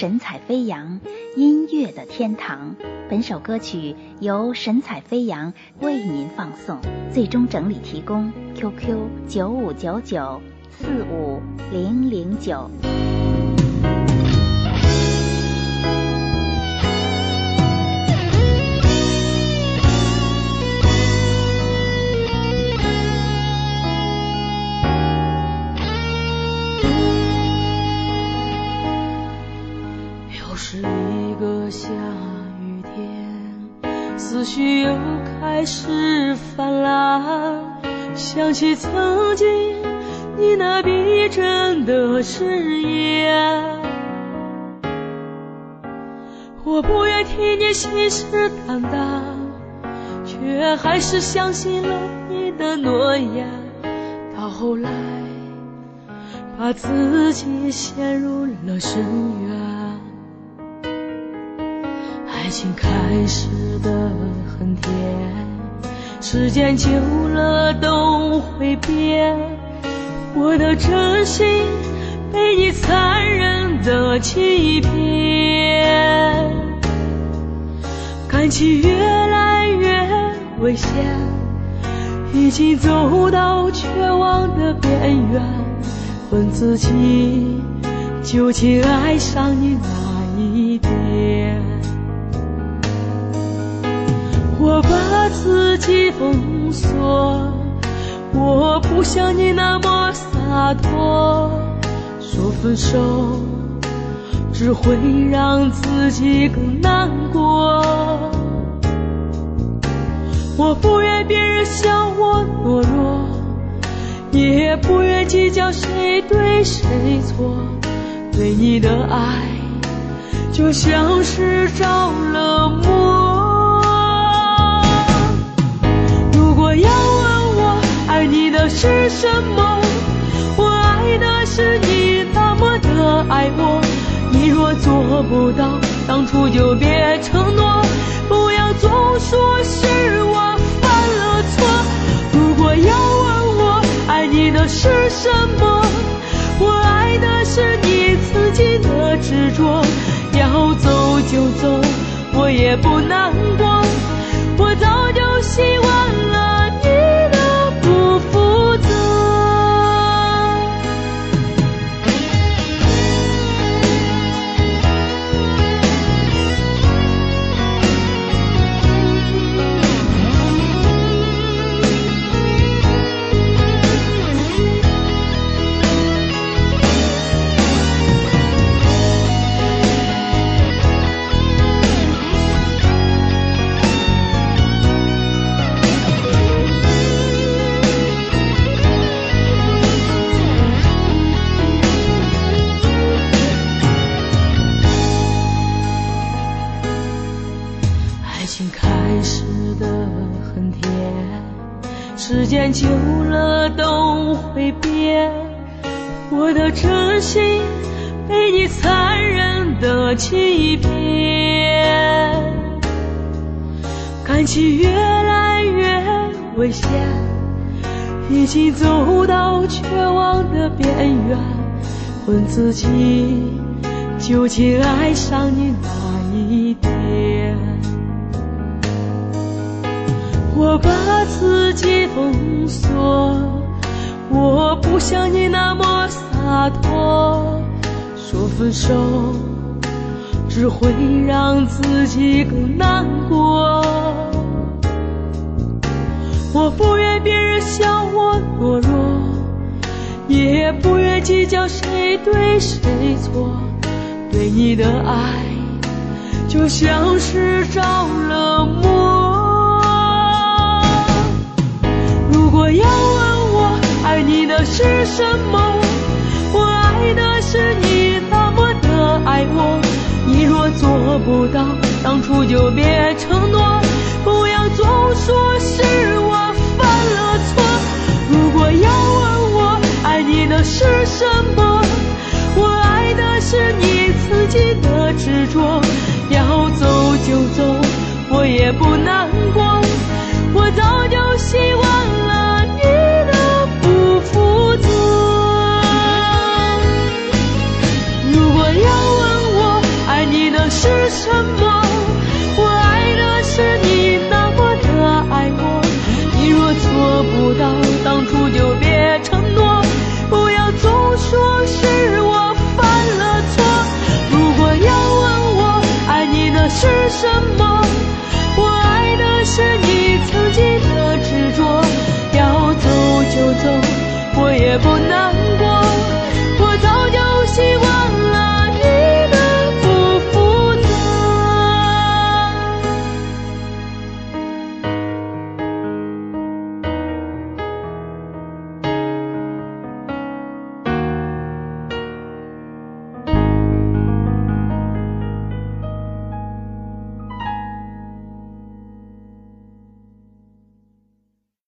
神采飞扬，音乐的天堂。本首歌曲由神采飞扬为您放送，最终整理提供 QQ 九五九九四五零零九。又是一个下雨天，思绪又开始泛滥，想起曾经你那逼真的誓言，我不愿听你信誓旦旦，却还是相信了你的诺言。到后来，把自己陷入了深渊。爱情开始的很甜，时间久了都会变。我的真心被你残忍的欺骗，感情越来越危险，已经走到绝望的边缘。问自己，究竟爱上你哪一点？我把自己封锁，我不像你那么洒脱。说分手只会让自己更难过。我不愿别人笑我懦弱，也不愿计较谁对谁错。对你的爱就像是着了魔。是什么？我爱的是你那么的爱我。你若做不到，当初就别承诺。不要总说是我犯了错。如果要问我爱你的是什么，我爱的是你自己的执着。要走就走，我也不难过。情开始的很甜，时间久了都会变，我的真心被你残忍的欺骗，感情越来越危险，已经走到绝望的边缘，问自己究竟爱上你哪我把自己封锁，我不像你那么洒脱。说分手只会让自己更难过。我不愿别人笑我懦弱，也不愿计较谁对谁错。对你的爱就像是着了魔。要问我爱你的是什么？我爱的是你那么的爱我。你若做不到，当初就别承诺。什么？